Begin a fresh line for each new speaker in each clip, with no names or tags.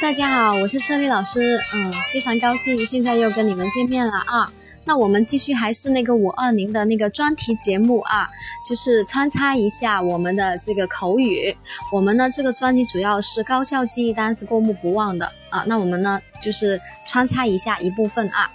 大家好，我是胜利老师，嗯，非常高兴现在又跟你们见面了啊。那我们继续还是那个五二零的那个专题节目啊，就是穿插一下我们的这个口语。我们呢这个专题主要是高效记忆，单词过目不忘的啊。那我们呢就是穿插一下一部分啊。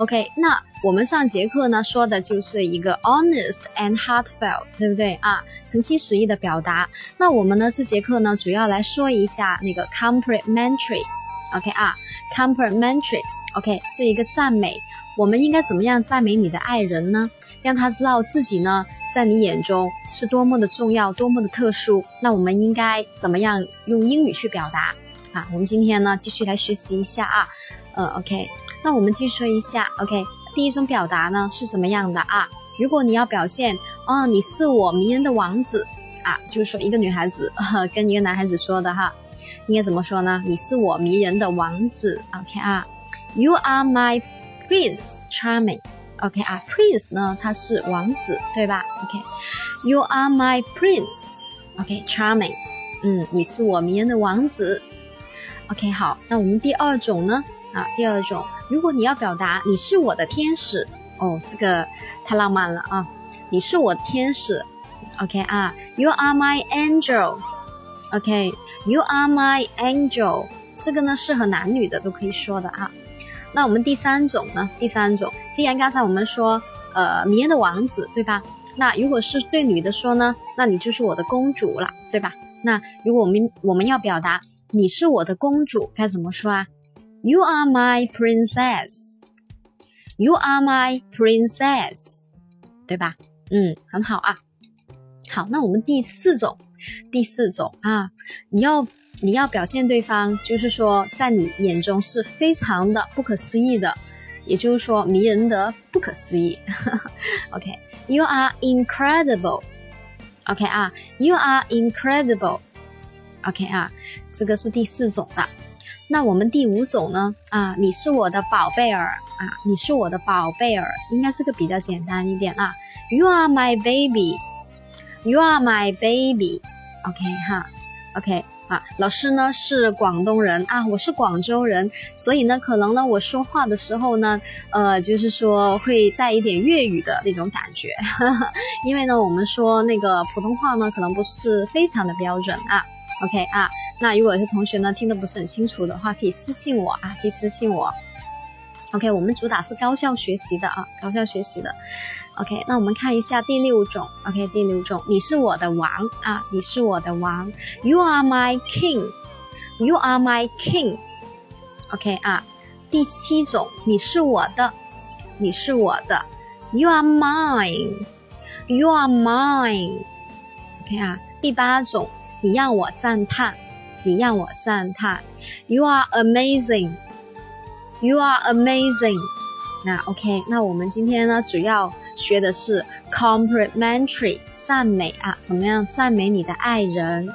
OK，那我们上节课呢说的就是一个 honest and heartfelt，对不对啊？诚心实意的表达。那我们呢这节课呢主要来说一下那个 complimentary，OK 啊，complimentary，OK 这一个赞美。我们应该怎么样赞美你的爱人呢？让他知道自己呢在你眼中是多么的重要，多么的特殊。那我们应该怎么样用英语去表达啊？我们今天呢继续来学习一下啊。呃，OK。那我们继续说一下，OK，第一种表达呢是怎么样的啊？如果你要表现哦，你是我迷人的王子啊，就是说一个女孩子 跟一个男孩子说的哈，应该怎么说呢？你是我迷人的王子，OK 啊？You are my Prince Charming，OK 啊？Prince 呢，他是王子，对吧？OK，You are my Prince，OK Charming，嗯，你是我迷人的王子，OK 好，那我们第二种呢？啊，第二种，如果你要表达你是我的天使，哦，这个太浪漫了啊！你是我的天使，OK 啊，You are my angel，OK，You are my angel，这个呢适合男女的都可以说的啊。那我们第三种呢？第三种，既然刚才我们说，呃，迷人的王子，对吧？那如果是对女的说呢，那你就是我的公主了，对吧？那如果我们我们要表达你是我的公主，该怎么说啊？You are my princess. You are my princess，对吧？嗯，很好啊。好，那我们第四种，第四种啊，你要你要表现对方，就是说在你眼中是非常的不可思议的，也就是说迷人的不可思议。OK，You are incredible. OK 啊，You are incredible. OK 啊，这个是第四种的。那我们第五种呢？啊，你是我的宝贝儿啊，你是我的宝贝儿，应该是个比较简单一点啊。You are my baby. You are my baby. OK 哈，OK 啊。老师呢是广东人啊，我是广州人，所以呢，可能呢我说话的时候呢，呃，就是说会带一点粤语的那种感觉，因为呢，我们说那个普通话呢，可能不是非常的标准啊。OK 啊。那如果是同学呢听得不是很清楚的话，可以私信我啊，可以私信我。OK，我们主打是高效学习的啊，高效学习的。OK，那我们看一下第六种。OK，第六种，你是我的王啊，你是我的王。You are my king. You are my king. OK 啊，第七种，你是我的，你是我的。You are mine. You are mine. OK 啊，第八种，你让我赞叹。你让我赞叹，You are amazing. You are amazing. 那 OK，那我们今天呢，主要学的是 complimentary 赞美啊，怎么样赞美你的爱人